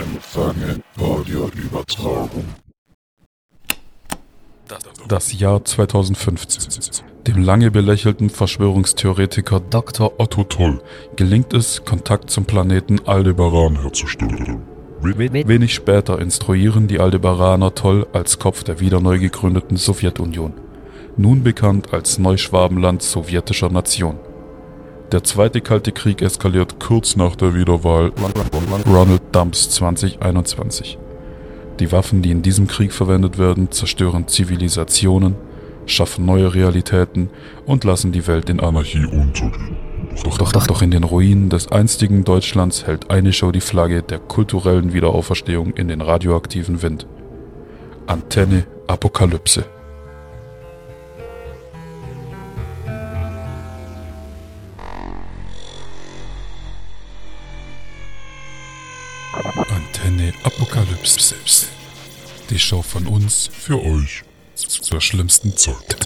Empfange Audioübertragung. Das Jahr 2015. Dem lange belächelten Verschwörungstheoretiker Dr. Otto Toll gelingt es, Kontakt zum Planeten Aldebaran herzustellen. Wenig später instruieren die Aldebaraner Toll als Kopf der wieder neu gegründeten Sowjetunion, nun bekannt als Neuschwabenland sowjetischer Nation. Der zweite Kalte Krieg eskaliert kurz nach der Wiederwahl Ronald Dumps 2021. Die Waffen, die in diesem Krieg verwendet werden, zerstören Zivilisationen, schaffen neue Realitäten und lassen die Welt in Anarchie untergehen. Doch, doch, doch, doch in den Ruinen des einstigen Deutschlands hält eine Show die Flagge der kulturellen Wiederauferstehung in den radioaktiven Wind. Antenne Apokalypse. Antenne Apokalypse. Die Show von uns für euch zur schlimmsten Zeit.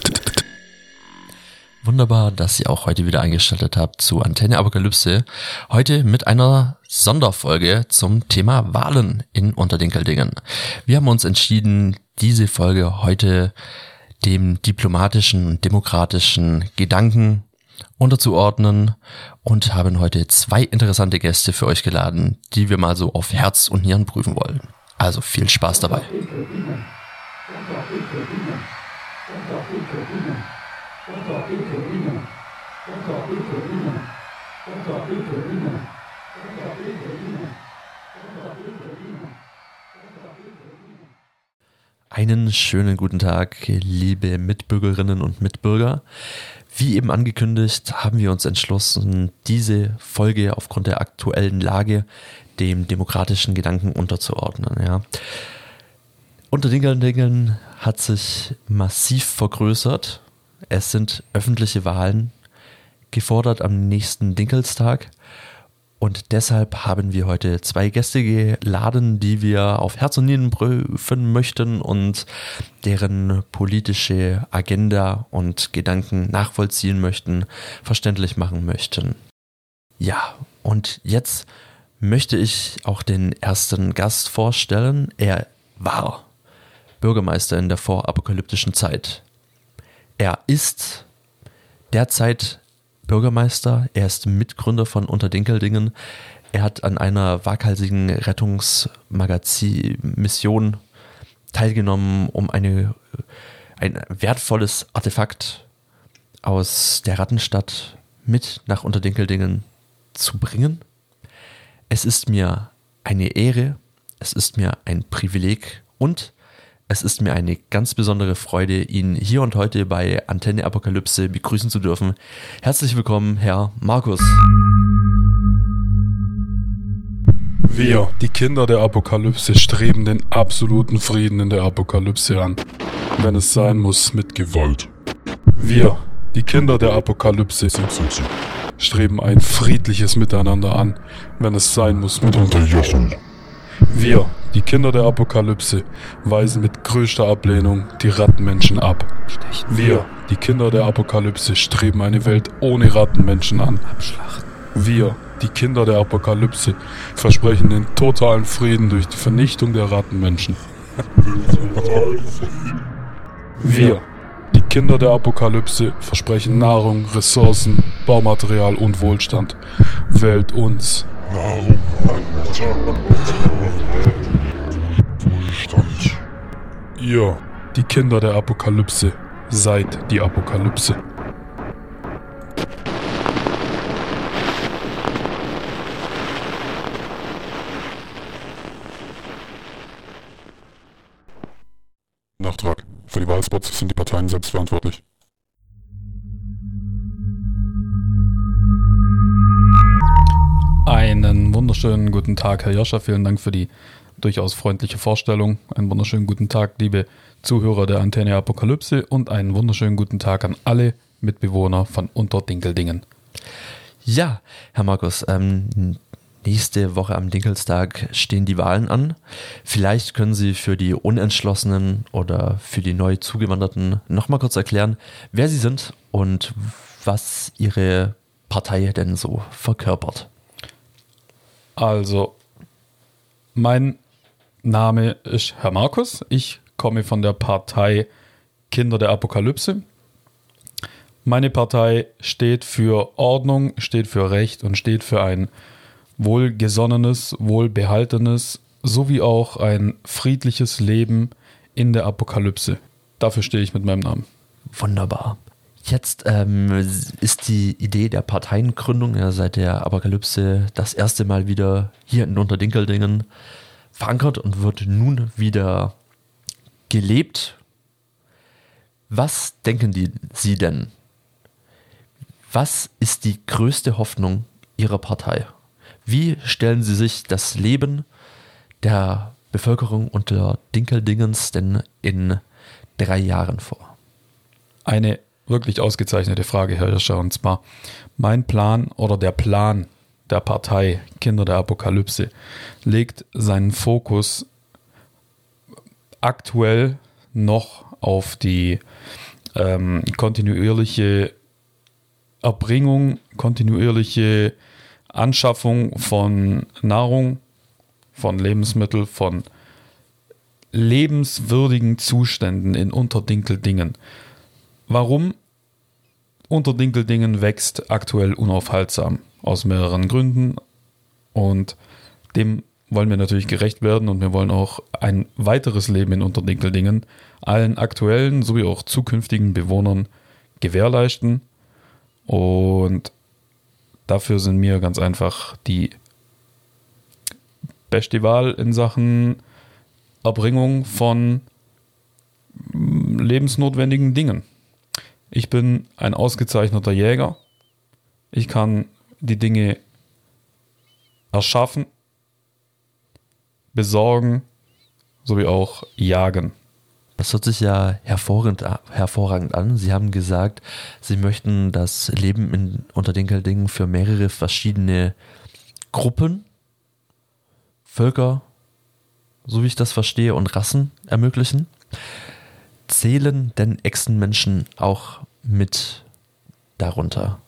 Wunderbar, dass ihr auch heute wieder eingeschaltet habt zu Antenne Apokalypse. Heute mit einer Sonderfolge zum Thema Wahlen in Unterdinkeldingen. Wir haben uns entschieden, diese Folge heute dem diplomatischen und demokratischen Gedanken unterzuordnen und haben heute zwei interessante Gäste für euch geladen, die wir mal so auf Herz und Nieren prüfen wollen. Also viel Spaß dabei. Einen schönen guten Tag, liebe Mitbürgerinnen und Mitbürger. Wie eben angekündigt, haben wir uns entschlossen, diese Folge aufgrund der aktuellen Lage dem demokratischen Gedanken unterzuordnen. Ja. Unter Dingeln hat sich massiv vergrößert. Es sind öffentliche Wahlen gefordert am nächsten Dinkelstag. Und deshalb haben wir heute zwei Gäste geladen, die wir auf Herz und Nieren prüfen möchten und deren politische Agenda und Gedanken nachvollziehen möchten, verständlich machen möchten. Ja, und jetzt möchte ich auch den ersten Gast vorstellen. Er war Bürgermeister in der vorapokalyptischen Zeit. Er ist derzeit Bürgermeister, er ist Mitgründer von Unterdinkeldingen. Er hat an einer waghalsigen Rettungsmagazin-Mission teilgenommen, um eine, ein wertvolles Artefakt aus der Rattenstadt mit nach Unterdinkeldingen zu bringen. Es ist mir eine Ehre, es ist mir ein Privileg und es ist mir eine ganz besondere Freude, ihn hier und heute bei Antenne Apokalypse begrüßen zu dürfen. Herzlich willkommen, Herr Markus. Wir, die Kinder der Apokalypse, streben den absoluten Frieden in der Apokalypse an, wenn es sein muss, mit Gewalt. Wir, die Kinder der Apokalypse, streben ein friedliches Miteinander an, wenn es sein muss, mit Unterjochung. Wir, die Kinder der Apokalypse weisen mit größter Ablehnung die Rattenmenschen ab. Wir, die Kinder der Apokalypse, streben eine Welt ohne Rattenmenschen an. Wir, die Kinder der Apokalypse, versprechen den totalen Frieden durch die Vernichtung der Rattenmenschen. Wir, die Kinder der Apokalypse, versprechen Nahrung, Ressourcen, Baumaterial und Wohlstand. Wählt uns. Wohlstand. Ihr, die Kinder der Apokalypse, seid die Apokalypse. Nachtrag. Für die Wahlspots sind die Parteien selbst verantwortlich. Einen wunderschönen guten Tag, Herr Joscha. Vielen Dank für die durchaus freundliche Vorstellung. Einen wunderschönen guten Tag, liebe Zuhörer der Antenne Apokalypse und einen wunderschönen guten Tag an alle Mitbewohner von Unterdinkeldingen. Ja, Herr Markus, ähm, nächste Woche am Dinkelstag stehen die Wahlen an. Vielleicht können Sie für die Unentschlossenen oder für die neu Zugewanderten nochmal kurz erklären, wer Sie sind und was Ihre Partei denn so verkörpert. Also, mein Name ist Herr Markus. Ich komme von der Partei Kinder der Apokalypse. Meine Partei steht für Ordnung, steht für Recht und steht für ein wohlgesonnenes, wohlbehaltenes sowie auch ein friedliches Leben in der Apokalypse. Dafür stehe ich mit meinem Namen. Wunderbar. Jetzt ähm, ist die Idee der Parteiengründung ja seit der Apokalypse das erste Mal wieder hier in Unterdinkeldingen verankert und wird nun wieder gelebt. Was denken die, Sie denn? Was ist die größte Hoffnung Ihrer Partei? Wie stellen Sie sich das Leben der Bevölkerung unter Dinkeldingens denn in drei Jahren vor? Eine wirklich ausgezeichnete Frage, Herr Hirscher. Und zwar mein Plan oder der Plan der Partei Kinder der Apokalypse legt seinen Fokus aktuell noch auf die ähm, kontinuierliche Erbringung, kontinuierliche Anschaffung von Nahrung, von Lebensmitteln, von lebenswürdigen Zuständen in Unterdinkeldingen. Warum? Unterdinkeldingen wächst aktuell unaufhaltsam aus mehreren Gründen und dem wollen wir natürlich gerecht werden und wir wollen auch ein weiteres Leben in Unterdinkeldingen allen aktuellen sowie auch zukünftigen Bewohnern gewährleisten und dafür sind mir ganz einfach die beste Wahl in Sachen Erbringung von lebensnotwendigen Dingen. Ich bin ein ausgezeichneter Jäger. Ich kann die Dinge erschaffen, besorgen sowie auch jagen. Das hört sich ja hervorragend, hervorragend an. Sie haben gesagt, Sie möchten das Leben in, unter Dinkeldingen für mehrere verschiedene Gruppen, Völker, so wie ich das verstehe, und Rassen ermöglichen. Zählen denn Echsenmenschen auch mit darunter?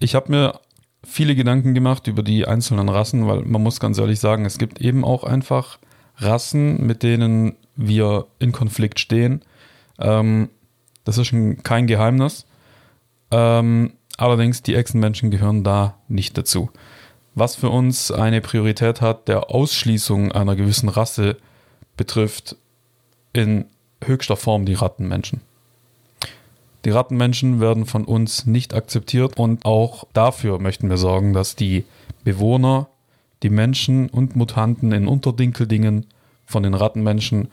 Ich habe mir viele Gedanken gemacht über die einzelnen Rassen, weil man muss ganz ehrlich sagen, es gibt eben auch einfach Rassen, mit denen wir in Konflikt stehen. Ähm, das ist kein Geheimnis. Ähm, allerdings, die Echsenmenschen gehören da nicht dazu. Was für uns eine Priorität hat, der Ausschließung einer gewissen Rasse betrifft, in höchster Form die Rattenmenschen. Die Rattenmenschen werden von uns nicht akzeptiert und auch dafür möchten wir sorgen, dass die Bewohner, die Menschen und Mutanten in Unterdinkeldingen von den Rattenmenschen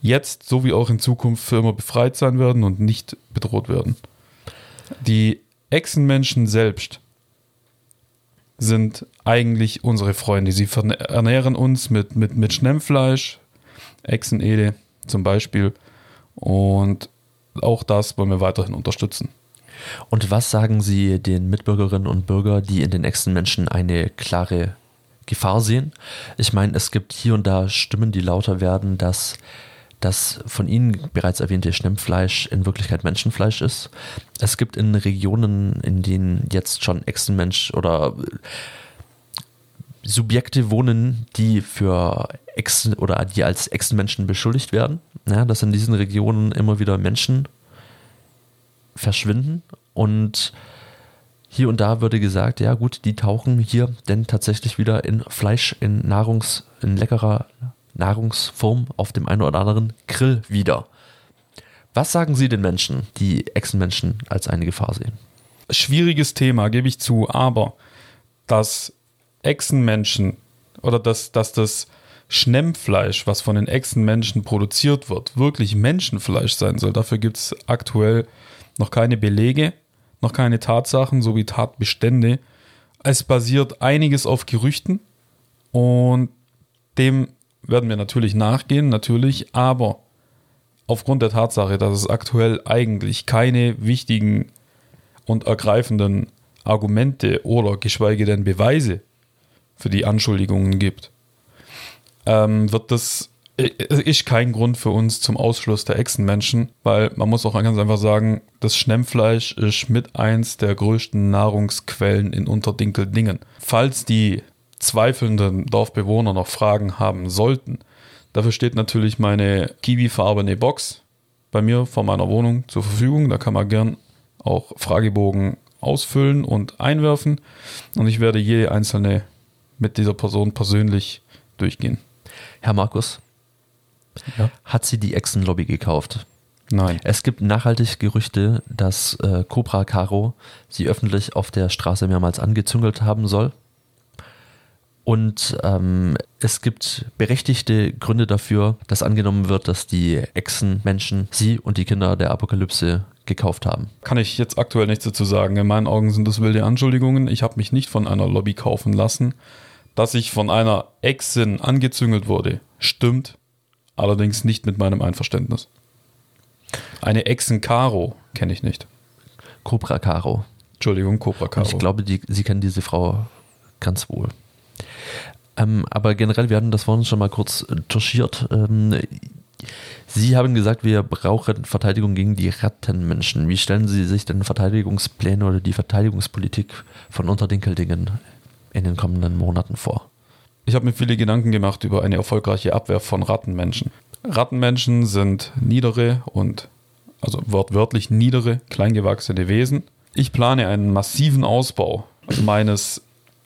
jetzt sowie auch in Zukunft für immer befreit sein werden und nicht bedroht werden. Die Echsenmenschen selbst sind eigentlich unsere Freunde. Sie ernähren uns mit, mit, mit Schnemmfleisch, Echsenede zum Beispiel. Und auch das wollen wir weiterhin unterstützen. Und was sagen Sie den Mitbürgerinnen und Bürgern, die in den Echsenmenschen eine klare Gefahr sehen? Ich meine, es gibt hier und da Stimmen, die lauter werden, dass das von Ihnen bereits erwähnte Schnemmfleisch in Wirklichkeit Menschenfleisch ist. Es gibt in Regionen, in denen jetzt schon Echsenmensch oder Subjekte wohnen, die für Echsen oder die als Echsenmenschen beschuldigt werden, ja, dass in diesen Regionen immer wieder Menschen verschwinden und hier und da würde gesagt, ja gut, die tauchen hier denn tatsächlich wieder in Fleisch, in Nahrungs, in leckerer Nahrungsform auf dem einen oder anderen Grill wieder. Was sagen Sie den Menschen, die Echsenmenschen als eine Gefahr sehen? Schwieriges Thema, gebe ich zu, aber dass Echsenmenschen oder dass, dass das Schnemmfleisch, was von den Echsenmenschen produziert wird, wirklich Menschenfleisch sein soll, dafür gibt es aktuell noch keine Belege, noch keine Tatsachen sowie Tatbestände. Es basiert einiges auf Gerüchten und dem werden wir natürlich nachgehen, natürlich, aber aufgrund der Tatsache, dass es aktuell eigentlich keine wichtigen und ergreifenden Argumente oder geschweige denn Beweise für die Anschuldigungen gibt, ähm, wird das äh, ist kein Grund für uns zum Ausschluss der Echsenmenschen, weil man muss auch ganz einfach sagen, das Schnemmfleisch ist mit eins der größten Nahrungsquellen in Unterdinkeldingen. Falls die zweifelnden Dorfbewohner noch Fragen haben sollten, dafür steht natürlich meine kiwifarbene Box bei mir vor meiner Wohnung zur Verfügung. Da kann man gern auch Fragebogen ausfüllen und einwerfen und ich werde jede einzelne mit dieser Person persönlich durchgehen. Herr Markus, Ja. hat sie die Echsenlobby gekauft? Nein. Es gibt nachhaltig Gerüchte, dass äh, Cobra Caro sie öffentlich auf der Straße mehrmals angezüngelt haben soll. Und ähm, es gibt berechtigte Gründe dafür, dass angenommen wird, dass die Echsenmenschen sie und die Kinder der Apokalypse gekauft haben. Kann ich jetzt aktuell nichts dazu sagen. In meinen Augen sind das wilde Anschuldigungen. Ich habe mich nicht von einer Lobby kaufen lassen. Dass ich von einer Exin angezüngelt wurde, stimmt. Allerdings nicht mit meinem Einverständnis. Eine Exen Caro kenne ich nicht. Cobra Caro. Entschuldigung, Cobra Und Caro. ich glaube, die, sie kennen diese Frau ganz wohl. Ähm, aber generell, wir hatten das vorhin schon mal kurz äh, touchiert. Ähm, Sie haben gesagt, wir brauchen Verteidigung gegen die Rattenmenschen. Wie stellen Sie sich denn Verteidigungspläne oder die Verteidigungspolitik von Unterdinkeldingen in den kommenden Monaten vor? Ich habe mir viele Gedanken gemacht über eine erfolgreiche Abwehr von Rattenmenschen. Rattenmenschen sind niedere und, also wortwörtlich niedere, kleingewachsene Wesen. Ich plane einen massiven Ausbau meines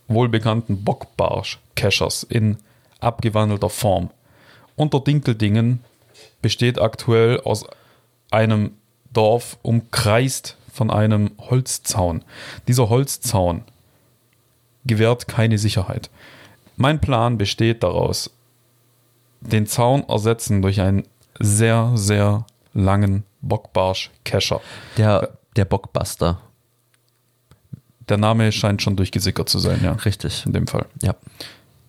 wohlbekannten Bockbarsch-Cachers in abgewandelter Form. Unter Dinkeldingen besteht aktuell aus einem Dorf umkreist von einem Holzzaun. Dieser Holzzaun gewährt keine Sicherheit. Mein Plan besteht daraus, den Zaun ersetzen durch einen sehr, sehr langen Bockbarsch-Kescher. Der, der Bockbuster. Der Name scheint schon durchgesickert zu sein, ja, Richtig. in dem Fall. Ja.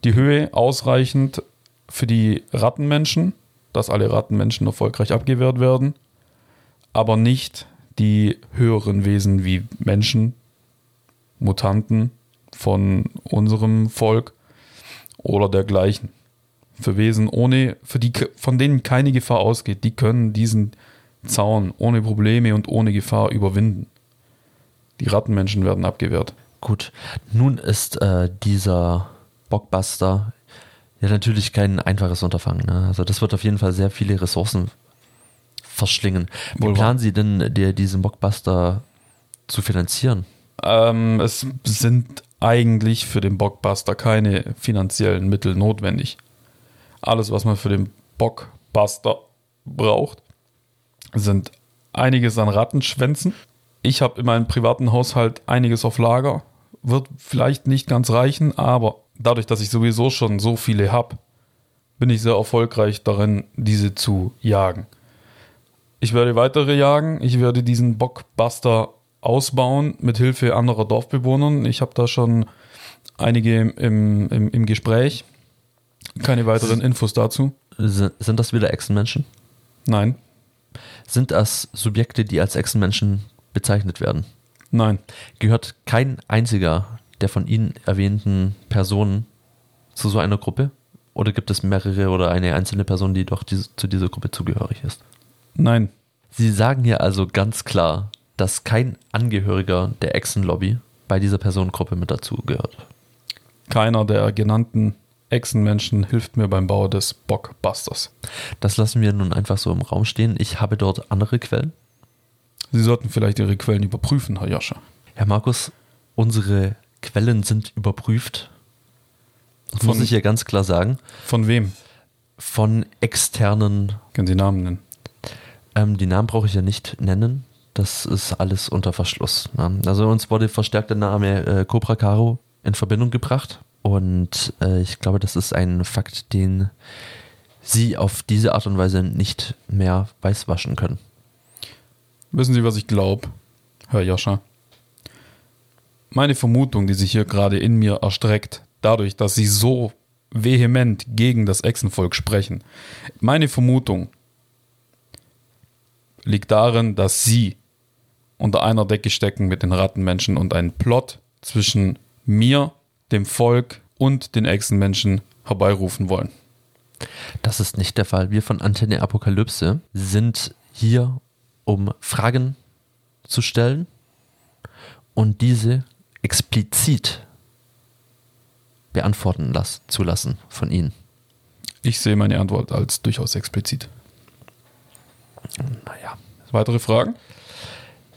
Die Höhe ausreichend für die Rattenmenschen, dass alle Rattenmenschen erfolgreich abgewehrt werden, aber nicht die höheren Wesen wie Menschen, Mutanten von unserem Volk oder dergleichen. Für Wesen ohne, für die, von denen keine Gefahr ausgeht, die können diesen Zaun ohne Probleme und ohne Gefahr überwinden. Die Rattenmenschen werden abgewehrt. Gut. Nun ist äh, dieser Bockbuster ja natürlich kein einfaches Unterfangen. Ne? Also das wird auf jeden Fall sehr viele Ressourcen verschlingen. Wie Wohl planen Sie denn, dir diesen Bockbuster zu finanzieren? Ähm, es sind eigentlich für den Bockbuster keine finanziellen Mittel notwendig. Alles, was man für den Bockbuster braucht, sind einiges an Rattenschwänzen. Ich habe in meinem privaten Haushalt einiges auf Lager. Wird vielleicht nicht ganz reichen, aber dadurch, dass ich sowieso schon so viele habe, bin ich sehr erfolgreich darin, diese zu jagen. Ich werde weitere jagen. Ich werde diesen Bockbuster ausbauen mit Hilfe anderer Dorfbewohnern. Ich habe da schon einige im, im, im Gespräch. Keine weiteren Infos dazu. Sind, das wieder Echsenmenschen? Nein, Sind das Subjekte, die als Echsenmenschen bezeichnet werden? nein, Gehört kein einziger der von Ihnen erwähnten Personen zu so einer Gruppe? Oder gibt es mehrere oder eine einzelne Person, die doch diese, zu dieser Gruppe zugehörig ist? nein. Sie sagen hier also ganz klar, dass kein Angehöriger der Echsenlobby bei dieser Personengruppe mit dazugehört. Keiner der genannten Echsenmenschen hilft mir beim Bau des Bockbusters. Das lassen wir nun einfach so im Raum stehen. Ich habe dort andere Quellen. Sie sollten vielleicht Ihre Quellen überprüfen, Herr Joscha. Herr Markus, unsere Quellen sind überprüft. Das Von- muss ich hier ganz klar sagen. Von wem? Von externen, Können Sie Namen nennen? ähm, die Namen brauche ich ja nicht nennen. Das ist alles unter Verschluss. ne? Also uns wurde verstärkt der Name äh, Cobra Caro in Verbindung gebracht. Und äh, ich glaube, das ist ein Fakt, den Sie auf diese Art und Weise nicht mehr weißwaschen können. Wissen Sie, was ich glaube, Herr Joscha? Meine Vermutung, die sich hier gerade in mir erstreckt, dadurch, dass Sie so vehement gegen das Echsenvolk sprechen, meine Vermutung liegt darin, dass Sie unter einer Decke stecken mit den Rattenmenschen und einen Plot zwischen mir, dem Volk und den Echsenmenschen herbeirufen wollen. Das ist nicht der Fall. Wir von Antenne Apokalypse sind hier, um Fragen zu stellen und diese explizit beantworten las zu lassen von Ihnen. Ich sehe meine Antwort als durchaus explizit. Naja. Weitere Fragen?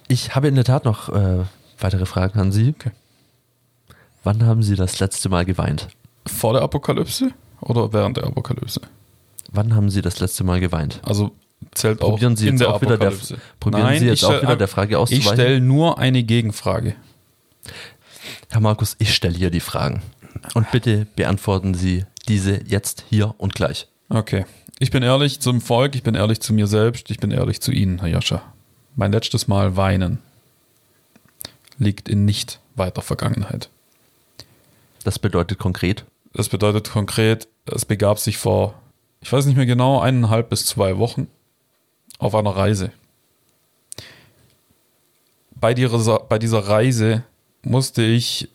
Ich habe in der Tat noch äh, weitere Fragen an Sie. Okay. Wann haben Sie das letzte Mal geweint? Vor der Apokalypse oder während der Apokalypse? Wann haben Sie das letzte Mal geweint? Also zählt auch Probieren Sie in jetzt der auch wieder der, probieren Nein, Sie ich jetzt auch wieder der Frage Ich auszuweichen. stelle nur eine Gegenfrage. Herr Markus, ich stelle hier die Fragen. Und bitte beantworten Sie diese jetzt, hier und gleich. Okay. Ich bin ehrlich zum Volk, ich bin ehrlich zu mir selbst, ich bin ehrlich zu Ihnen, Herr Joscha. Mein letztes Mal weinen liegt in nicht weiter Vergangenheit. Das bedeutet konkret, Das bedeutet konkret, es begab sich vor, ich weiß nicht mehr genau, eineinhalb bis zwei Wochen auf einer Reise. Bei dieser, bei dieser Reise musste ich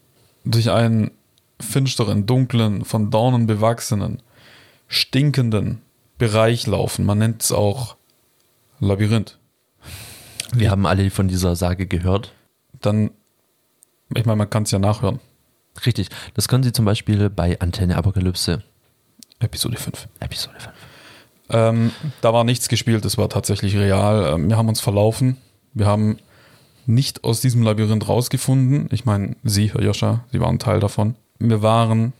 durch einen finsteren, dunklen, von Dornen bewachsenen, stinkenden Bereich laufen. Man nennt es auch Labyrinth. Wir haben alle von dieser Sage gehört. Dann, ich meine, man kann es ja nachhören. Richtig, das können Sie zum Beispiel bei Antenne Apokalypse, Episode 5. Episode 5. Ähm, da war nichts gespielt, das war tatsächlich real. Ähm, wir haben uns verlaufen. Wir haben nicht aus diesem Labyrinth rausgefunden. Ich meine, Sie, Herr Joscha, Sie waren Teil davon. Wir waren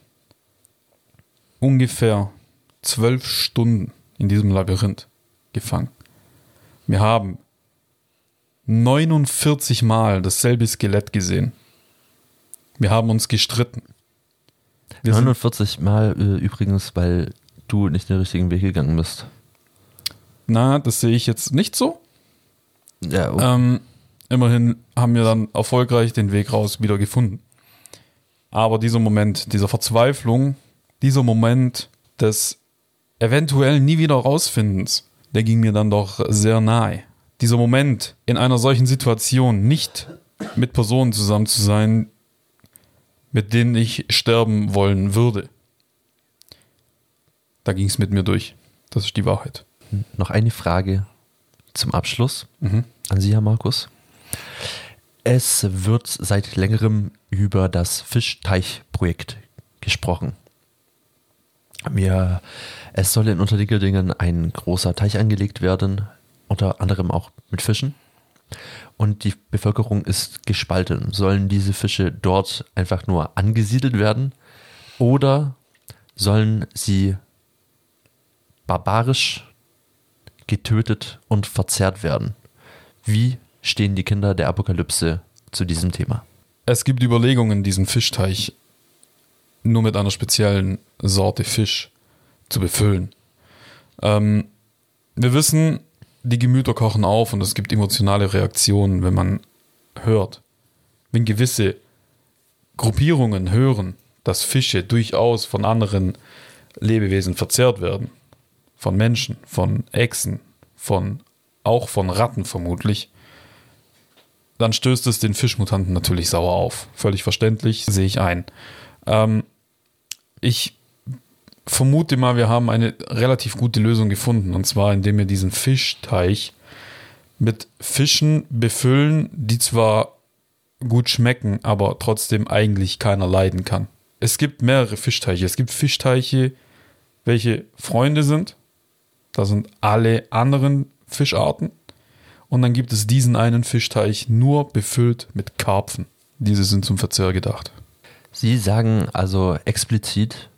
ungefähr zwölf Stunden in diesem Labyrinth gefangen. Wir haben 49 Mal dasselbe Skelett gesehen. Wir haben uns gestritten. Wir sind 49 Mal äh, übrigens, weil du nicht den richtigen Weg gegangen bist. Na, das sehe ich jetzt nicht so. Ja, oh, Ähm, immerhin haben wir dann erfolgreich den Weg raus wieder gefunden. Aber dieser Moment dieser Verzweiflung, dieser Moment des eventuell nie wieder rausfindens, der ging mir dann doch sehr nahe. Dieser Moment, in einer solchen Situation nicht mit Personen zusammen zu sein, mit denen ich sterben wollen würde. Da ging es mit mir durch. Das ist die Wahrheit. noch eine Frage zum Abschluss Mhm. an Sie, Herr Markus. Es wird seit längerem über das Fischteichprojekt gesprochen. Wir, es soll in Unterliegerdingen ein großer Teich angelegt werden, unter anderem auch mit Fischen. Und die Bevölkerung ist gespalten. Sollen diese Fische dort einfach nur angesiedelt werden oder sollen sie barbarisch getötet und verzehrt werden? Wie stehen die Kinder der Apokalypse zu diesem Thema? Es gibt Überlegungen, diesen Fischteich nur mit einer speziellen Sorte Fisch zu befüllen. Ähm, wir wissen, die Gemüter kochen auf und es gibt emotionale Reaktionen, wenn man hört. Wenn gewisse Gruppierungen hören, dass Fische durchaus von anderen Lebewesen verzehrt werden, von Menschen, von Echsen, von auch von Ratten vermutlich, dann stößt es den Fischmutanten natürlich sauer auf. Völlig verständlich, sehe ich ein. Ähm, ich vermute mal, wir haben eine relativ gute Lösung gefunden. Und zwar, indem wir diesen Fischteich mit Fischen befüllen, die zwar gut schmecken, aber trotzdem eigentlich keiner leiden kann. Es gibt mehrere Fischteiche. Es gibt Fischteiche, welche Freunde sind. Da sind alle anderen Fischarten. Und dann gibt es diesen einen Fischteich nur befüllt mit Karpfen. Diese sind zum Verzehr gedacht. Sie sagen also explizit,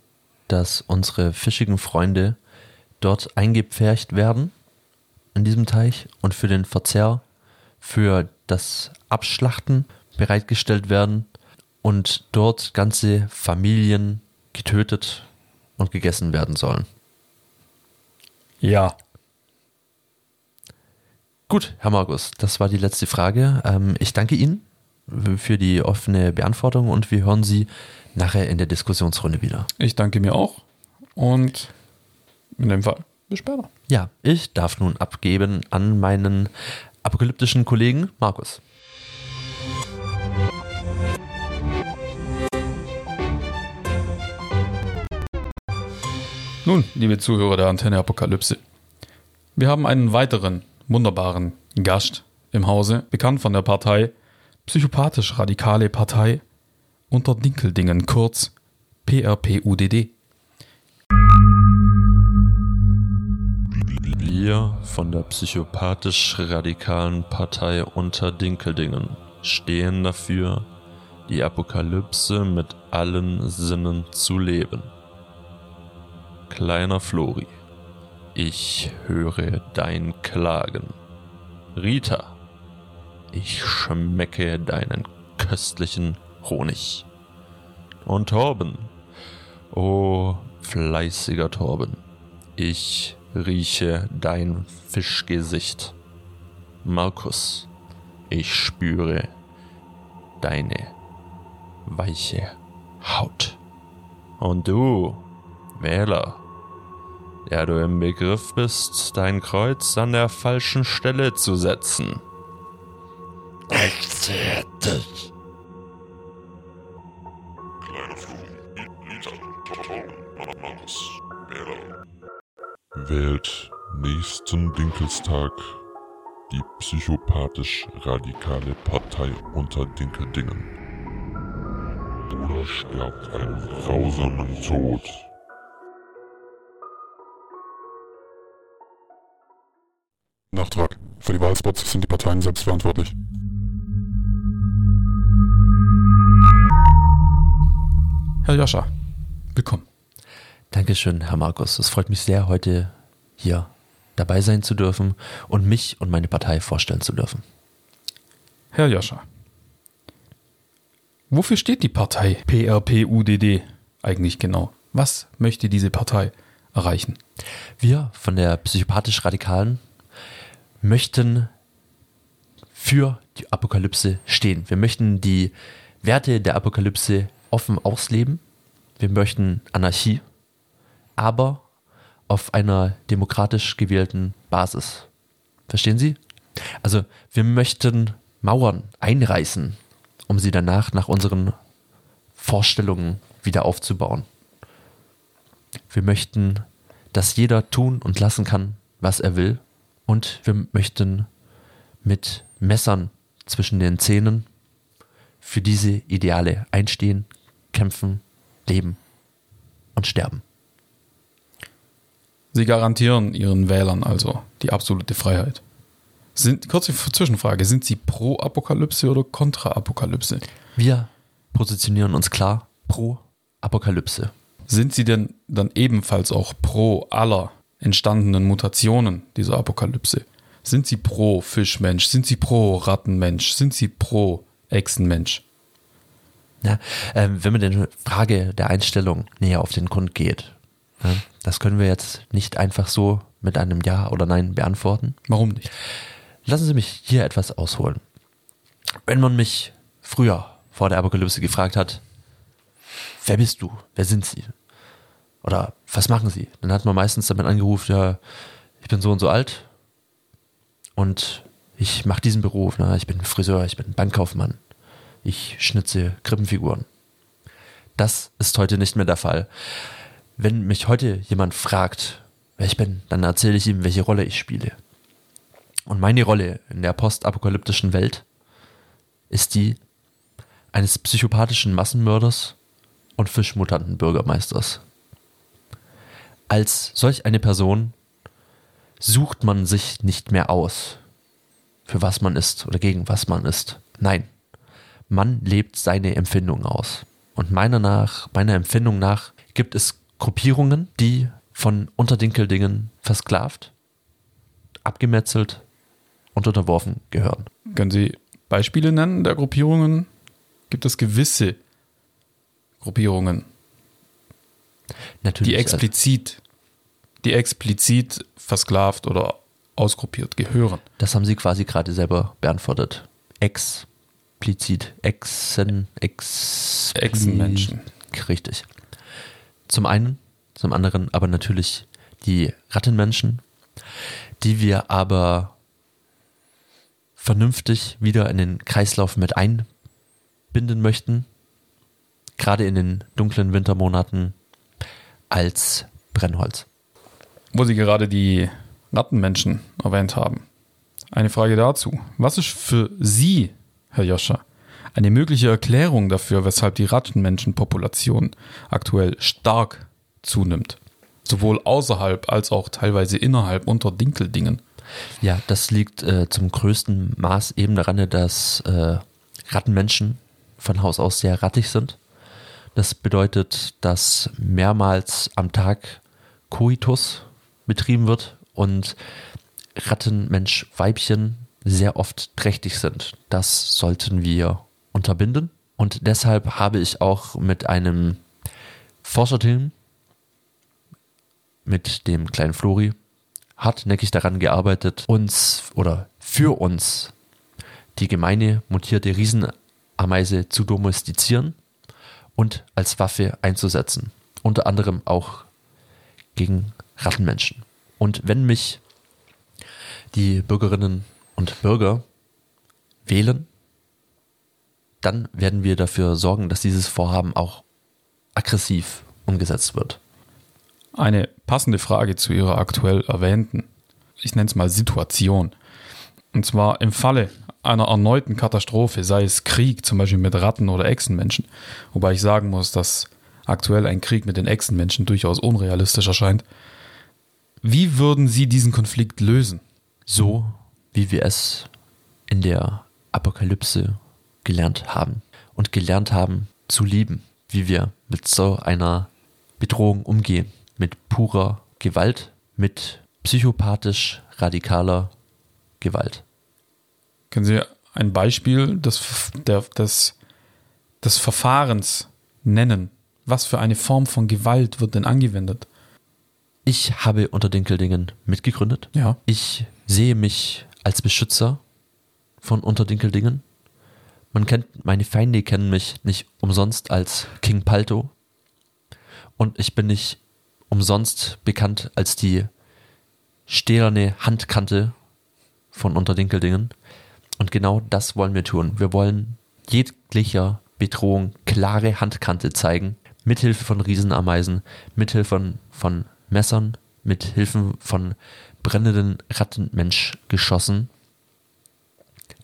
dass unsere fischigen Freunde dort eingepfercht werden in diesem Teich und für den Verzehr, für das Abschlachten bereitgestellt werden und dort ganze Familien getötet und gegessen werden sollen. Ja. Gut, Herr Markus, das war die letzte Frage. Ähm, ich danke Ihnen für die offene Beantwortung und wir hören Sie nachher in der Diskussionsrunde wieder. Ich danke mir auch und in dem Fall bis später. Ja, ich darf nun abgeben an meinen apokalyptischen Kollegen Markus. Nun, liebe Zuhörer der Antenne Apokalypse, wir haben einen weiteren wunderbaren Gast im Hause, bekannt von der Partei Psychopathisch Radikale Partei unter Dinkeldingen, kurz PRPUDD. Wir von der psychopathisch-radikalen Partei unter Dinkeldingen stehen dafür, die Apokalypse mit allen Sinnen zu leben. Kleiner Flori, ich höre dein Klagen. Rita, ich schmecke deinen köstlichen Honig. Und Torben, oh fleißiger Torben, ich rieche dein Fischgesicht. Markus, ich spüre deine weiche Haut. Und du, Wähler, der du im Begriff bist, dein Kreuz an der falschen Stelle zu setzen. Ich sehe dich. Markus, Wähler. Wählt nächsten Dinkelstag die psychopathisch-radikale Partei unter Dinkeldingen. Oder sterbt einen grausamen Tod. Nachtrag. Für die Wahlspots sind die Parteien selbst verantwortlich. Herr Joscha, willkommen. Dankeschön, Herr Markus. Es freut mich sehr, heute hier dabei sein zu dürfen und mich und meine Partei vorstellen zu dürfen. Herr Joscha, wofür steht die Partei PRPUDD eigentlich genau? Was möchte diese Partei erreichen? Wir von der psychopathisch-radikalen möchten für die Apokalypse stehen. Wir möchten die Werte der Apokalypse offen ausleben. Wir möchten Anarchie, aber auf einer demokratisch gewählten Basis. Verstehen Sie? Also wir möchten Mauern einreißen, um sie danach nach unseren Vorstellungen wieder aufzubauen. Wir möchten, dass jeder tun und lassen kann, was er will. Und wir möchten mit Messern zwischen den Zähnen für diese Ideale einstehen, kämpfen, leben und sterben. Sie garantieren Ihren Wählern also die absolute Freiheit. Sind, kurze Zwischenfrage, sind Sie pro Apokalypse oder kontra Apokalypse? Wir positionieren uns klar pro Apokalypse. Sind Sie denn dann ebenfalls auch pro aller entstandenen Mutationen dieser Apokalypse? Sind Sie pro Fischmensch? Sind Sie pro Rattenmensch? Sind Sie pro Echsenmensch? Ja, ähm, wenn man der Frage der Einstellung näher auf den Grund geht, ja, das können wir jetzt nicht einfach so mit einem Ja oder Nein beantworten. Warum nicht? Lassen Sie mich hier etwas ausholen. Wenn man mich früher vor der Apokalypse gefragt hat, wer bist du? Wer sind Sie? Oder was machen Sie? Dann hat man meistens damit angerufen, ja, ich bin so und so alt und ich mache diesen Beruf. Ne? Ich bin Friseur, ich bin Bankkaufmann, ich schnitze Krippenfiguren. Das ist heute nicht mehr der Fall. Wenn mich heute jemand fragt, wer ich bin, dann erzähle ich ihm, welche Rolle ich spiele. Und meine Rolle in der postapokalyptischen Welt ist die eines psychopathischen Massenmörders und fischmutanten Bürgermeisters. Als solch eine Person sucht man sich nicht mehr aus, für was man ist oder gegen was man ist. Nein, man lebt seine Empfindungen aus. Und meiner nach, meiner Empfindung nach gibt es Gruppierungen, die von Unterdinkeldingen versklavt, abgemetzelt und unterworfen gehören. Können Sie Beispiele nennen der Gruppierungen? Gibt es gewisse Gruppierungen, Natürlich. die explizit, die explizit versklavt oder ausgruppiert gehören? das haben Sie quasi gerade selber beantwortet. Explizit. Exen. Ex. Echsenmenschen. Richtig. Zum einen, zum anderen aber natürlich die Rattenmenschen, die wir aber vernünftig wieder in den Kreislauf mit einbinden möchten, gerade in den dunklen Wintermonaten als Brennholz. Wo Sie gerade die Rattenmenschen erwähnt haben. Eine Frage dazu. Was ist für Sie, Herr Joscha, eine mögliche Erklärung dafür, weshalb die Rattenmenschenpopulation aktuell stark zunimmt? Sowohl außerhalb als auch teilweise innerhalb unter Dinkeldingen. Ja, das liegt äh, zum größten Maß eben daran, dass äh, Rattenmenschen von Haus aus sehr rattig sind. Das bedeutet, dass mehrmals am Tag Koitus betrieben wird und Rattenmensch-Weibchen sehr oft trächtig sind. Das sollten wir unterbinden. Und deshalb habe ich auch mit einem Forscherteam, mit dem kleinen Flori, hartnäckig daran gearbeitet, uns oder für uns die gemeine mutierte Riesenameise zu domestizieren und als Waffe einzusetzen. Unter anderem auch gegen Rattenmenschen. Und wenn mich die Bürgerinnen und Bürger wählen, dann werden wir dafür sorgen, dass dieses Vorhaben auch aggressiv umgesetzt wird. Eine passende Frage zu Ihrer aktuell erwähnten, ich nenne es mal Situation. Und zwar im Falle einer erneuten Katastrophe, sei es Krieg, zum Beispiel mit Ratten oder Echsenmenschen, wobei ich sagen muss, dass aktuell ein Krieg mit den Echsenmenschen durchaus unrealistisch erscheint. Wie würden Sie diesen Konflikt lösen? So, wie wir es in der Apokalypse gelernt haben und gelernt haben zu lieben, wie wir mit so einer Bedrohung umgehen, mit purer Gewalt, mit psychopathisch radikaler Gewalt. Können Sie ein Beispiel des, der, des, des Verfahrens nennen? Was für eine Form von Gewalt wird denn angewendet? Ich habe unter Dinkeldingen mitgegründet. Ja. Ich sehe mich als Beschützer von Unterdinkeldingen. Man kennt, meine Feinde kennen mich nicht umsonst als King Palto. Und ich bin nicht umsonst bekannt als die stählerne Handkante von Unterdinkeldingen. Und genau das wollen wir tun. Wir wollen jeglicher Bedrohung klare Handkante zeigen, mithilfe von Riesenameisen, mithilfe von, von Messern, mithilfe von brennenden Rattenmenschgeschossen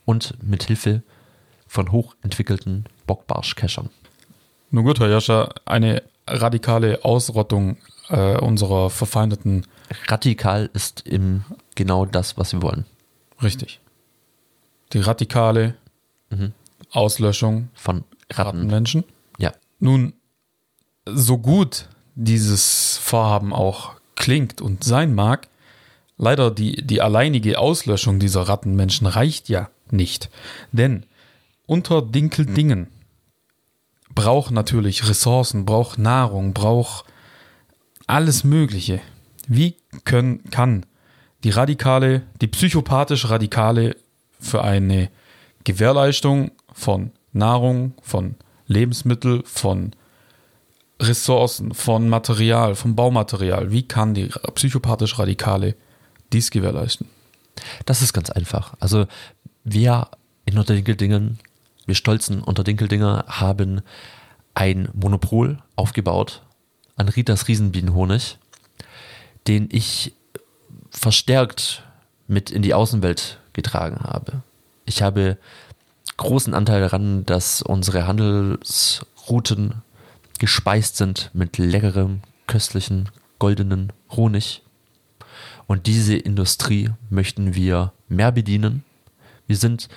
und mithilfe von hochentwickelten Bockbarschkeschern. Nun gut, Herr Jascha, eine radikale Ausrottung äh, unserer verfeindeten. Radikal ist im genau das, was wir wollen. Richtig. Die radikale Mhm. Auslöschung Von Ratten. Rattenmenschen. Ja. Nun, so gut dieses Vorhaben auch klingt und sein mag, leider die, die alleinige Auslöschung dieser Rattenmenschen reicht ja nicht. Denn unter Dinkeldingen braucht natürlich Ressourcen, braucht Nahrung, braucht alles Mögliche. Wie können, kann die radikale, die psychopathisch radikale für eine Gewährleistung von Nahrung, von Lebensmittel, von Ressourcen, von Material, vom Baumaterial, wie kann die psychopathisch radikale dies gewährleisten? Das ist ganz einfach. Also wir in Unterdinkeldingen, wir stolzen Unterdinkeldinger haben ein Monopol aufgebaut an Ritas Riesenbienenhonig, den ich verstärkt mit in die Außenwelt getragen habe. Ich habe großen Anteil daran, dass unsere Handelsrouten gespeist sind mit leckerem, köstlichen, goldenen Honig. Und diese Industrie möchten wir mehr bedienen. Wir sind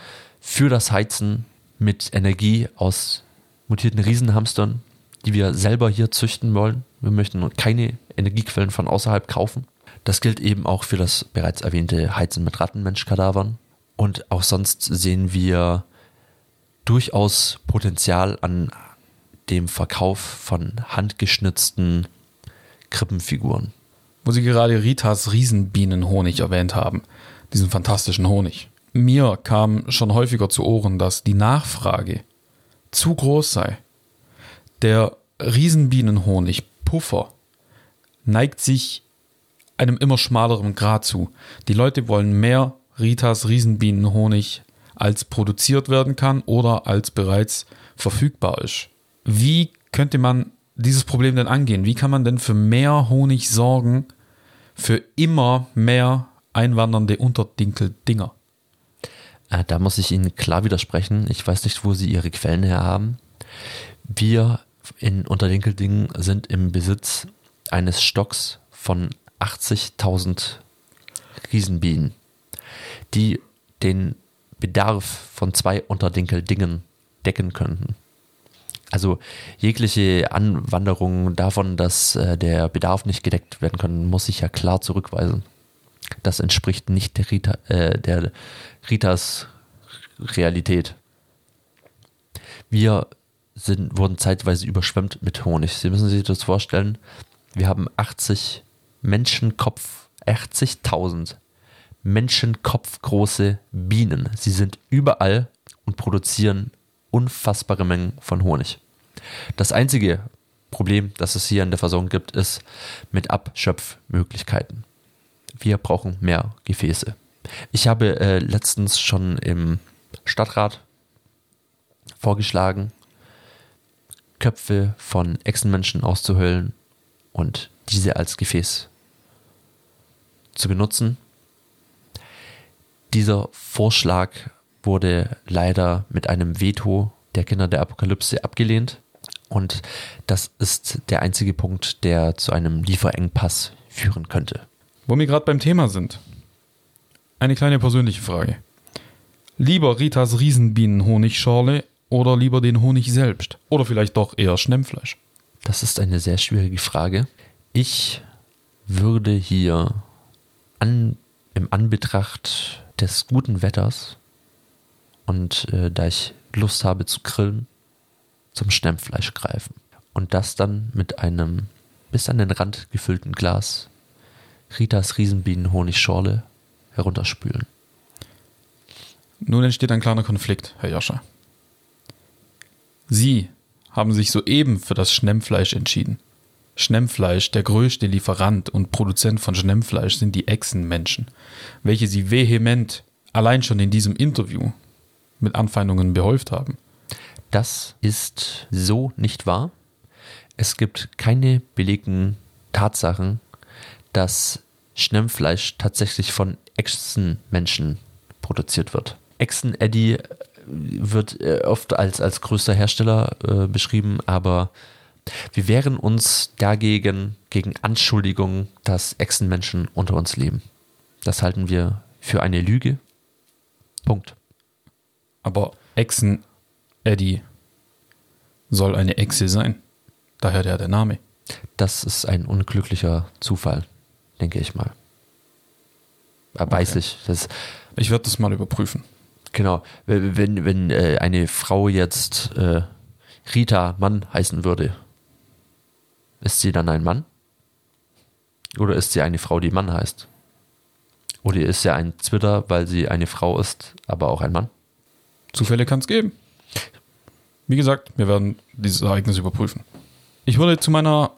für das Heizen mit Energie aus mutierten Riesenhamstern, die wir selber hier züchten wollen. Wir möchten keine Energiequellen von außerhalb kaufen. Das gilt eben auch für das bereits erwähnte Heizen mit Rattenmenschkadavern. Und auch sonst sehen wir durchaus Potenzial an dem Verkauf von handgeschnitzten Krippenfiguren. Wo Sie gerade Ritas Riesenbienenhonig erwähnt haben, diesen fantastischen Honig. Mir kam schon häufiger zu Ohren, dass die Nachfrage zu groß sei. Der Riesenbienenhonig, Puffer, neigt sich einem immer schmaleren Grad zu. Die Leute wollen mehr Ritas Riesenbienenhonig als produziert werden kann oder als bereits verfügbar ist. Wie könnte man dieses Problem denn angehen? Wie kann man denn für mehr Honig sorgen, für immer mehr einwandernde Unterdinkeldinger? Äh, da muss ich Ihnen klar widersprechen. Ich weiß nicht, wo Sie Ihre Quellen her haben. Wir in Unterdinkeldingen sind im Besitz eines Stocks von 80.000 Riesenbienen, die den Bedarf von zwei Unterdinkeldingen decken könnten. Also jegliche Anwanderung davon, dass äh, der Bedarf nicht gedeckt werden kann, muss ich ja klar zurückweisen. Das entspricht nicht der, Rita, äh, der Ritas Realität. Wir sind, wurden zeitweise überschwemmt mit Honig. Sie müssen sich das vorstellen. Wir haben 80 Menschenkopf, 80.000 Menschenkopf große Bienen. Sie sind überall und produzieren unfassbare Mengen von Honig. Das einzige Problem, das es hier in der Versorgung gibt, ist mit Abschöpfmöglichkeiten. Wir brauchen mehr Gefäße. Ich habe äh, letztens schon im Stadtrat vorgeschlagen, Köpfe von Echsenmenschen auszuhöhlen und diese als Gefäß zu benutzen. Dieser Vorschlag wurde leider mit einem Veto der Kinder der Apokalypse abgelehnt. Und das ist der einzige Punkt, der zu einem Lieferengpass führen könnte. Wo wir gerade beim Thema sind. Eine kleine persönliche Frage. Lieber Ritas Riesenbienen-Honigschorle oder lieber den Honig selbst? Oder vielleicht doch eher Schnemmfleisch? Das ist eine sehr schwierige Frage. Ich würde hier an, im Anbetracht des guten Wetters und äh, da ich Lust habe zu grillen, zum Stemmfleisch greifen. Und das dann mit einem bis an den Rand gefüllten Glas Ritas Riesenbienen-Honigschorle herunterspülen. Nun entsteht ein kleiner Konflikt, Herr Joscha. Sie haben sich soeben für das Schnemmfleisch entschieden. Schnemmfleisch, der größte Lieferant und Produzent von Schnemmfleisch sind die Echsenmenschen, welche sie vehement allein schon in diesem Interview mit Anfeindungen behäuft haben. Das ist so nicht wahr. Es gibt keine belegten Tatsachen, dass Schnemmfleisch tatsächlich von Echsenmenschen produziert wird. Echsen Eddy wird äh, oft als, als größter Hersteller äh, beschrieben, aber wir wehren uns dagegen gegen Anschuldigungen, dass Echsenmenschen unter uns leben. Das halten wir für eine Lüge. Punkt. Aber Echsen Eddie soll eine Echse sein. Daher der, der Name. Das ist ein unglücklicher Zufall, denke ich mal. Weiß okay. ich. Das, ich werde das mal überprüfen. Genau. Wenn, wenn äh, eine Frau jetzt äh, Rita Mann heißen würde, ist sie dann ein Mann? Oder ist sie eine Frau, die Mann heißt? Oder ist sie ein Twitter, weil sie eine Frau ist, aber auch ein Mann? Zufälle kann es geben. Wie gesagt, wir werden dieses Ereignis überprüfen. Ich würde zu meiner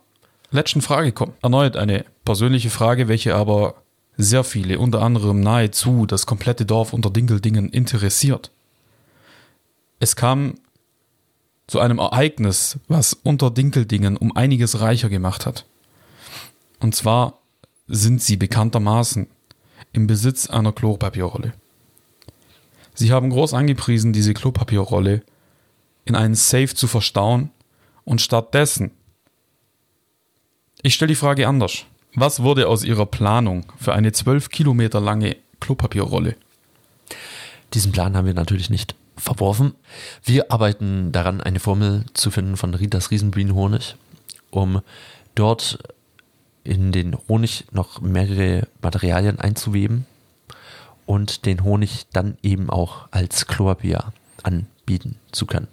letzten Frage kommen. Erneut eine persönliche Frage, welche aber sehr viele, unter anderem nahezu das komplette Dorf unter Dinkeldingen interessiert. Es kam zu einem Ereignis, was unter Dinkeldingen um einiges reicher gemacht hat. Und zwar sind sie bekanntermaßen im Besitz einer Klopapierrolle. Sie haben groß angepriesen, diese Klopapierrolle in einen Safe zu verstauen und stattdessen. Ich stelle die Frage anders. Was wurde aus Ihrer Planung für eine 12 Kilometer lange Klopapierrolle? Diesen Plan haben wir natürlich nicht verworfen. Wir arbeiten daran, eine Formel zu finden von Ritas Riesenbienenhonig, um dort in den Honig noch mehrere Materialien einzuweben und den Honig dann eben auch als Klopapier anbieten zu können.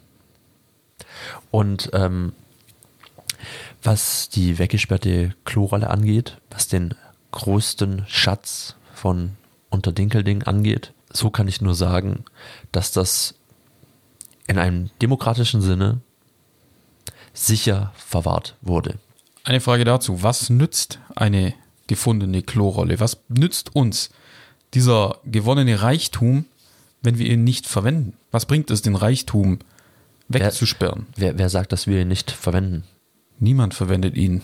Und ähm, was die weggesperrte Klorolle angeht, was den größten Schatz von Unterdinkelding angeht, so kann ich nur sagen, dass das in einem demokratischen Sinne sicher verwahrt wurde. Eine Frage dazu, was nützt eine gefundene Klorolle? Was nützt uns dieser gewonnene Reichtum, wenn wir ihn nicht verwenden? Was bringt es, den Reichtum wegzusperren? Wer, wer, wer sagt, dass wir ihn nicht verwenden? Niemand verwendet ihn.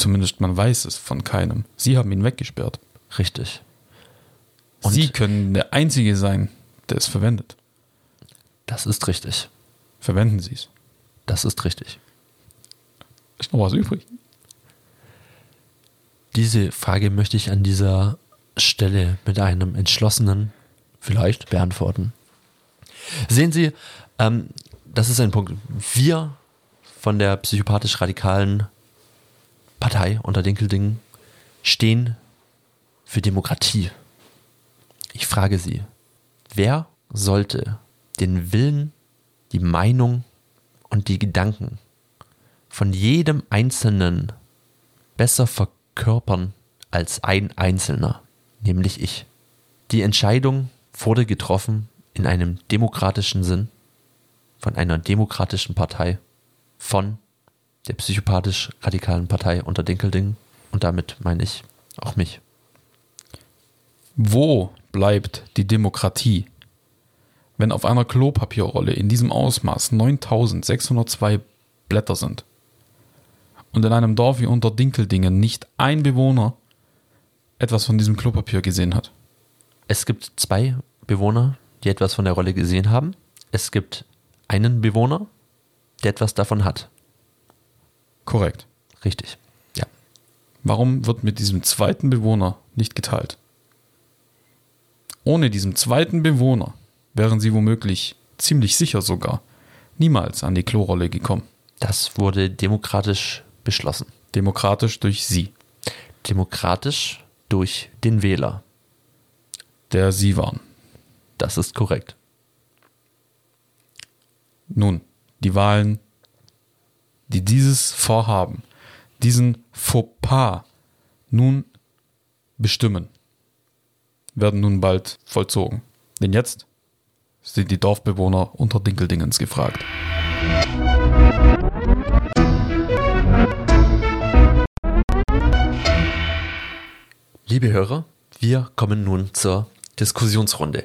Zumindest man weiß es von keinem. Sie haben ihn weggesperrt. Richtig. Und Sie können der Einzige sein, der es verwendet. Das ist richtig. Verwenden Sie es. Das ist richtig. Ist noch was übrig? Diese Frage möchte ich an dieser Stelle mit einem entschlossenen vielleicht beantworten. Sehen Sie, ähm, das ist ein Punkt. Wir von der psychopathisch-radikalen Partei unter Dinkeldingen stehen für Demokratie. Ich frage Sie, wer sollte den Willen, die Meinung und die Gedanken von jedem Einzelnen besser verkörpern als ein Einzelner, nämlich ich? Die Entscheidung wurde getroffen in einem demokratischen Sinn von einer demokratischen Partei, von der psychopathisch-radikalen Partei unter Dinkelding und damit meine ich auch mich. Wo bleibt die Demokratie, wenn auf einer Klopapierrolle in diesem Ausmaß 9602 Blätter sind und in einem Dorf wie unter Dinkeldingen nicht ein Bewohner etwas von diesem Klopapier gesehen hat? Es gibt zwei Bewohner, die etwas von der Rolle gesehen haben. Es gibt einen Bewohner, der etwas davon hat. Korrekt. Richtig. Ja. Warum wird mit diesem zweiten Bewohner nicht geteilt? Ohne diesen zweiten Bewohner wären sie womöglich, ziemlich sicher sogar, niemals an die Klorolle gekommen. Das wurde demokratisch beschlossen. Demokratisch durch sie. Demokratisch durch den Wähler. Der sie waren. Das ist korrekt. Nun, die Wahlen, die dieses Vorhaben, diesen Fauxpas nun bestimmen, werden nun bald vollzogen. Denn jetzt sind die Dorfbewohner unter Dinkeldingens gefragt. Liebe Hörer, wir kommen nun zur Diskussionsrunde.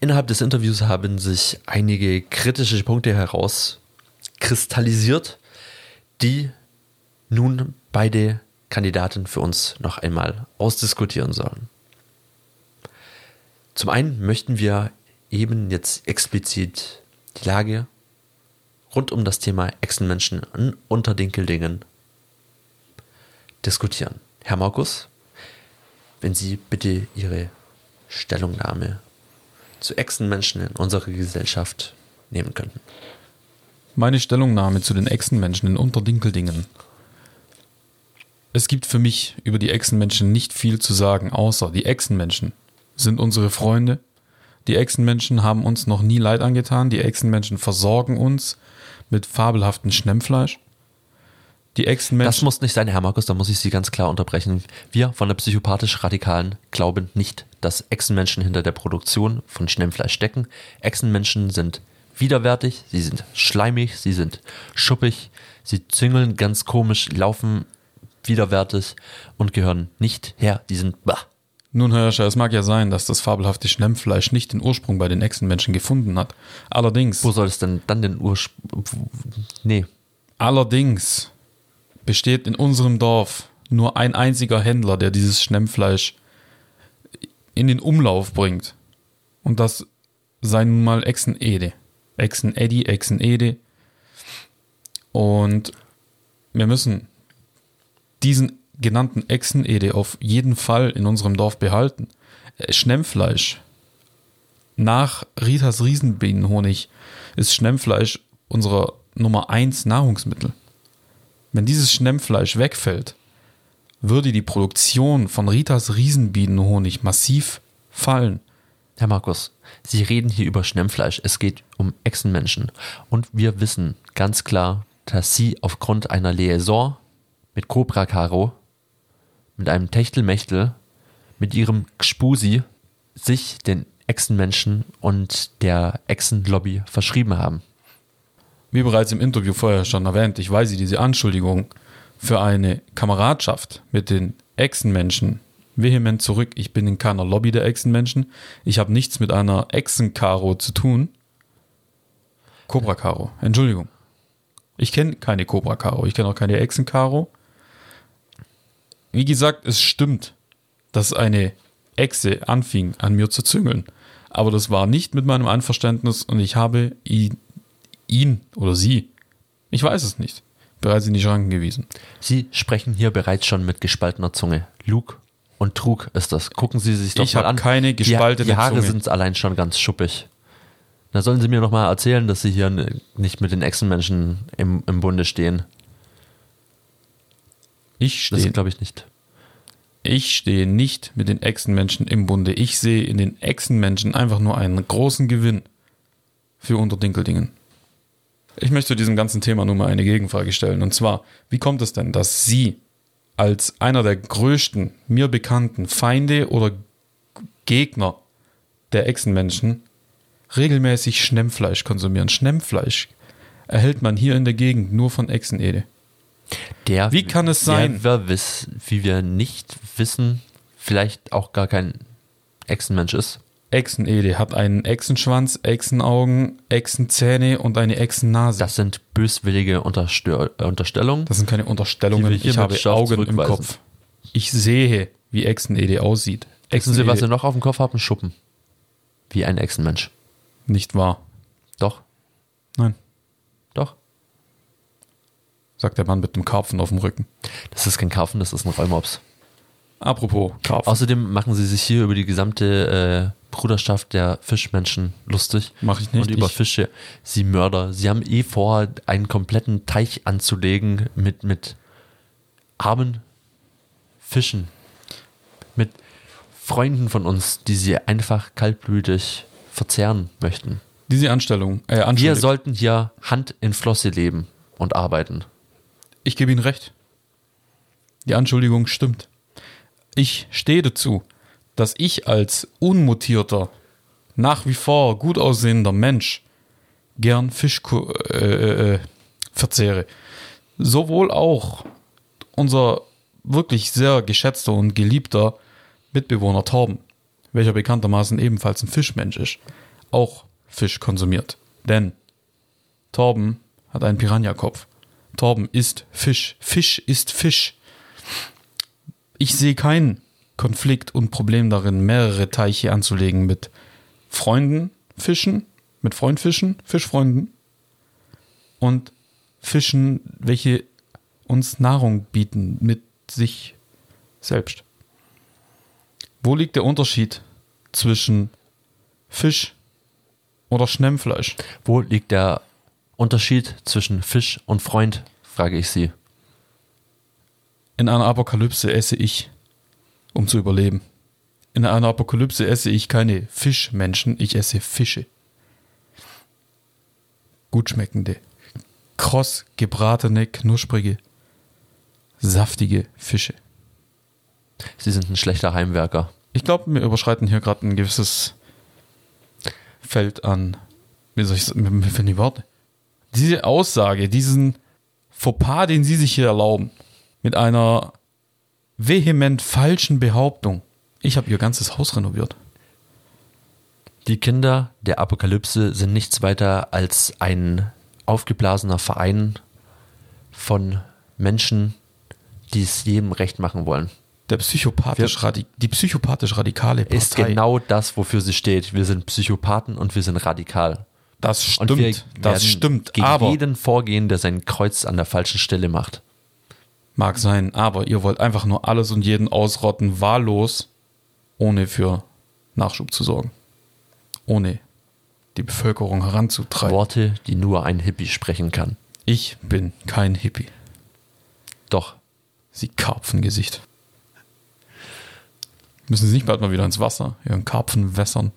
Innerhalb des Interviews haben sich einige kritische Punkte herauskristallisiert, die nun beide Kandidaten für uns noch einmal ausdiskutieren sollen. Zum einen möchten wir eben jetzt explizit die Lage rund um das Thema Echsenmenschen unter Dinkeldingen diskutieren. Herr Markus, wenn Sie bitte Ihre Stellungnahme zu Echsenmenschen in unserer Gesellschaft nehmen könnten. Meine Stellungnahme zu den Echsenmenschen in Unterdinkeldingen. Es gibt für mich über die Echsenmenschen nicht viel zu sagen, außer die Echsenmenschen sind unsere Freunde. Die Echsenmenschen haben uns noch nie Leid angetan. Die Echsenmenschen versorgen uns mit fabelhaftem Schnemmfleisch. Die Echsenmenschen. Das muss nicht sein, Herr Markus, da muss ich Sie ganz klar unterbrechen. Wir von der psychopathisch-radikalen glauben nicht, dass Echsenmenschen hinter der Produktion von Schnemmfleisch stecken. Echsenmenschen sind widerwärtig, sie sind schleimig, sie sind schuppig, sie züngeln ganz komisch, laufen widerwärtig und gehören nicht her. Die sind bah. Nun, Herr Herrscher, es mag ja sein, dass das fabelhafte Schnemmfleisch nicht den Ursprung bei den Echsenmenschen gefunden hat. Allerdings. Wo soll es denn dann den Ursprung. Nee. Allerdings besteht in unserem Dorf nur ein einziger Händler, der dieses Schnemmfleisch in den Umlauf bringt. Und das sei nun mal Echsen-Ede. Echsen-Eddy, Echsen-Ede. Und wir müssen diesen genannten Echsen-Ede auf jeden Fall in unserem Dorf behalten. Äh, Schnemmfleisch. Nach Ritas Riesenbienenhonig ist Schnemmfleisch unser Nummer 1 Nahrungsmittel. Wenn dieses Schnemmfleisch wegfällt, würde die Produktion von Ritas Riesenbienenhonig massiv fallen. Herr Markus, Sie reden hier über Schnemmfleisch. Es geht um Echsenmenschen. Und wir wissen ganz klar, dass Sie aufgrund einer Liaison mit Cobra Caro, mit einem Techtelmechtel, mit Ihrem Gspusi sich den Echsenmenschen und der Echsenlobby verschrieben haben. Wie bereits im Interview vorher schon erwähnt, ich weise diese Anschuldigung für eine Kameradschaft mit den Echsenmenschen vehement zurück. Ich bin in keiner Lobby der Echsenmenschen. Ich habe nichts mit einer Echsenkaro zu tun. Cobra Caro, Entschuldigung. Ich kenne keine Cobra Karo, ich kenne auch keine Echsen Karo. Wie gesagt, es stimmt, dass eine Echse anfing, an mir zu züngeln. Aber das war nicht mit meinem Einverständnis und ich habe ihn, ihn oder sie, ich weiß es nicht, bereits in die Schranken gewiesen. Sie sprechen hier bereits schon mit gespaltener Zunge. Lug und Trug ist das. Gucken Sie sich doch Ich mal an. keine Die- gespaltene Die Haare Zunge. sind allein schon ganz schuppig. Da sollen Sie mir noch mal erzählen, dass Sie hier nicht mit den Echsenmenschen im, im Bunde stehen. Ich Das stehe glaube ich nicht. Ich stehe nicht mit den Echsenmenschen im Bunde. Ich sehe in den Echsenmenschen einfach nur einen großen Gewinn für Unterdinkeldingen. Ich möchte zu diesem ganzen Thema nur mal eine Gegenfrage stellen. Und zwar, wie kommt es denn, dass Sie als einer der größten mir bekannten Feinde oder Gegner der Echsenmenschen regelmäßig Schnemmfleisch konsumieren? Schnemmfleisch erhält man hier in der Gegend nur von Echsenede. Der, Wie kann es sein? Wir wiss, wie wir nicht wissen, vielleicht auch gar kein Echsenmensch ist. Echsenede hat einen Echsenschwanz, Echsenaugen, Echsenzähne und eine Echsennase. Das sind böswillige Unterstör äh, Unterstellungen. Das sind keine Unterstellungen. Ich habe Augen im. Kopf. Ich sehe, wie Echsenede aussieht. Wissen Sie, was Sie noch auf dem Kopf haben? Schuppen. Wie ein Echsenmensch. nicht wahr. Doch, Nein, doch. sagt der Mann mit dem Karpfen auf dem Rücken. Das ist kein Karpfen, das ist ein Rollmops. Apropos Karpfen. Außerdem machen sie sich hier über die gesamte äh, Bruderschaft der Fischmenschen lustig. Mach ich nicht. Und über Ich- Fische. Sie Mörder. Sie haben eh vor, einen kompletten Teich anzulegen mit, mit armen Fischen. Mit Freunden von uns, die sie einfach kaltblütig verzehren möchten. Diese Anstellung, äh, Wir sollten hier Hand in Flosse leben und arbeiten. Ich gebe Ihnen recht. Die Anschuldigung stimmt. Ich stehe dazu, dass ich als unmutierter, nach wie vor gut aussehender Mensch gern Fisch äh, äh, verzehre. Sowohl auch unser wirklich sehr geschätzter und geliebter Mitbewohner Torben, welcher bekanntermaßen ebenfalls ein Fischmensch ist, auch Fisch konsumiert. Denn Torben hat einen Piranha-Kopf. Torben isst Fisch. Fisch ist Fisch. Ich sehe keinen Konflikt und Problem darin, mehrere Teiche anzulegen mit Freunden Fischen, mit Freundfischen, Fischfreunden und Fischen, welche uns Nahrung bieten mit sich selbst. Wo liegt der Unterschied zwischen Fisch oder Schnemmfleisch? Wo liegt der Unterschied zwischen Fisch und Freund, frage ich Sie. In einer Apokalypse esse ich, um zu überleben. In einer Apokalypse esse ich keine Fischmenschen, ich esse Fische. Gut schmeckende, kross gebratene, knusprige, saftige Fische. Sie sind ein schlechter Heimwerker. Ich glaube, wir überschreiten hier gerade ein gewisses Feld an. Wie soll ich sagen? Mir die Worte. Diese Aussage, diesen Fauxpas, den Sie sich hier erlauben, mit einer vehement falschen Behauptung. Ich habe Ihr ganzes Haus renoviert. Die Kinder der Apokalypse sind nichts weiter als ein aufgeblasener Verein von Menschen, die es jedem recht machen wollen. Der psychopathisch die psychopathisch radikale Partei. Ist genau das, wofür sie steht. Wir sind Psychopathen und wir sind radikal. das Und wir stimmt. Das stimmt. Gegen Aber jeden vorgehen, der sein Kreuz an der falschen Stelle macht. Mag sein, aber ihr wollt einfach nur alles und jeden ausrotten, wahllos, ohne für Nachschub zu sorgen. Ohne die Bevölkerung heranzutreiben. Worte, die nur ein Hippie sprechen kann. Ich bin kein Hippie. Doch, Sie Karpfengesicht. Müssen Sie nicht bald mal wieder ins Wasser, Ihren Karpfen wässern?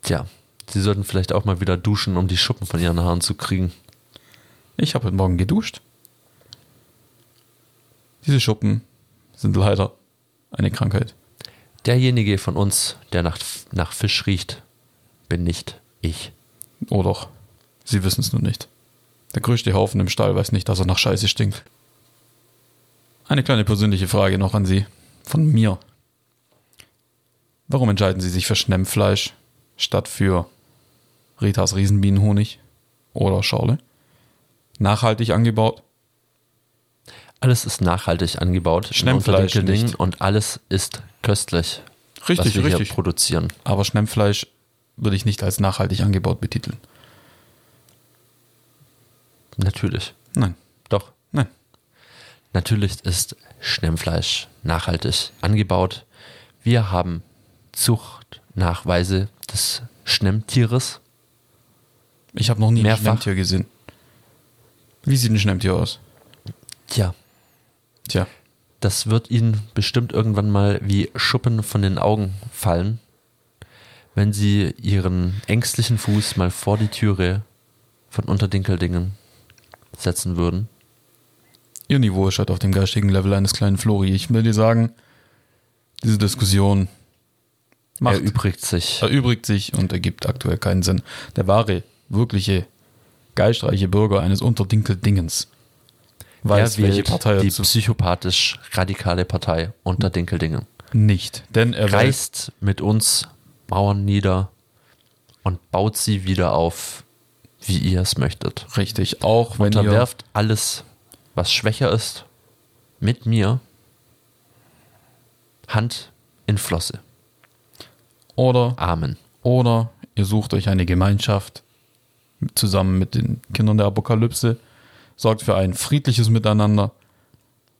tja, sie sollten vielleicht auch mal wieder duschen, um die Schuppen von ihren Haaren zu kriegen. Ich habe heute Morgen geduscht. Diese Schuppen sind leider eine Krankheit. Derjenige von uns, der nach, nach Fisch riecht, bin nicht ich. Oh doch, Sie wissen es nur nicht. Der größte Haufen im Stall weiß nicht, dass er nach Scheiße stinkt. Eine kleine persönliche Frage noch an Sie. Von mir. Warum entscheiden Sie sich für Schnemmfleisch statt für Ritas Riesenbienenhonig oder Schorle? Nachhaltig angebaut? Alles ist nachhaltig angebaut. Schnemmfleisch nicht. Und alles ist köstlich, Richtig, was wir richtig. hier produzieren. Aber Schnemmfleisch würde ich nicht als nachhaltig angebaut betiteln. Natürlich. Nein, Doch. nein. Natürlich ist Schnemmfleisch nachhaltig angebaut. Wir haben Zuchtnachweise des Schnemmtieres. Ich habe noch nie Mehrfach. ein Schnemmtier gesehen. Wie sieht ein Schnemmtier aus? Tja, Tja, das wird Ihnen bestimmt irgendwann mal wie Schuppen von den Augen fallen, wenn Sie Ihren ängstlichen Fuß mal vor die Türe von Unterdinkeldingen setzen würden. ihr Niveau ist halt auf dem geistigen Level eines kleinen Flori. Ich will dir sagen, diese Diskussion macht, Erübrigt sich. erübrigt sich und ergibt aktuell keinen Sinn. Der wahre, wirkliche, geistreiche Bürger eines Unterdinkeldingens weiß, welche Partei die psychopathisch radikale Partei Unterdinkeldingen. nicht. Denn er reißt mit uns Mauern nieder und baut sie wieder auf, wie ihr es möchtet. richtig, auch wenn ihr Unterwerft alles, was schwächer ist, mit mir Hand in Flosse. oder Amen. Oder ihr sucht euch eine Gemeinschaft zusammen mit den Kindern der Apokalypse, sorgt für ein friedliches Miteinander,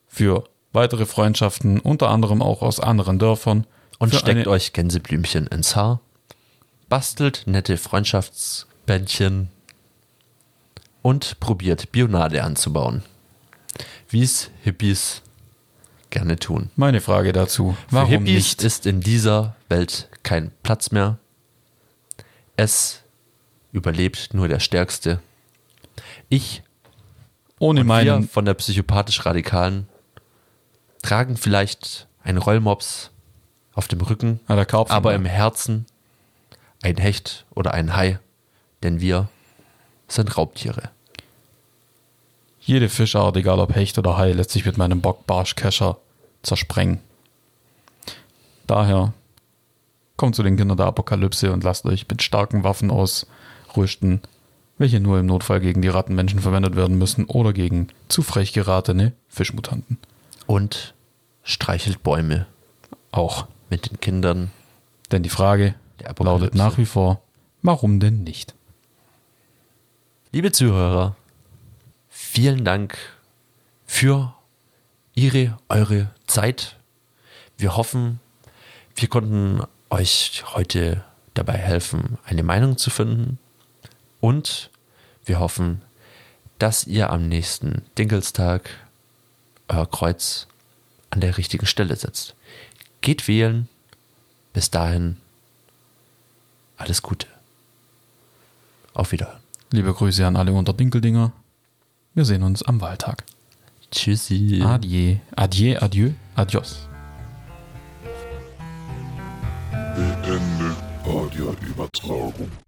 für weitere Freundschaften, unter anderem auch aus anderen Dörfern. Und für steckt euch Gänseblümchen ins Haar, bastelt nette Freundschaftsbändchen und probiert Bionade anzubauen. Wie es Hippies gerne tun. Meine Frage dazu. Für Warum Hippies nicht? ist in dieser Welt kein Platz mehr. Es überlebt nur der Stärkste. Ich Ohne und wir meinen, von der psychopathisch-radikalen tragen vielleicht einen Rollmops auf dem Rücken, Ah, aber da. im Herzen ein Hecht oder ein Hai, denn wir sind Raubtiere. jede Fischart, egal ob Hecht oder Hai, lässt sich mit meinem Bock Barschkescher zersprengen. Daher kommt zu den Kindern der Apokalypse und lasst euch mit starken Waffen ausrüsten, welche nur im Notfall gegen die Rattenmenschen verwendet werden müssen oder gegen zu frech geratene Fischmutanten. Und streichelt Bäume Auch. mit den Kindern. Denn die Frage lautet nach wie vor, warum denn nicht? Liebe Zuhörer, vielen Dank für Ihre, eure Zeit. Wir hoffen, wir konnten euch heute dabei helfen, eine Meinung zu finden. Und wir hoffen, dass ihr am nächsten Dinkelstag euer Kreuz an der richtigen Stelle setzt. Geht wählen. Bis dahin alles Gute. Auf Wiederhören. Liebe Grüße an alle Unterdinkeldinger. Wir sehen uns am Wahltag. Tschüssi. Adieu, adieu, adieu, adios. Beende Audioübertragung.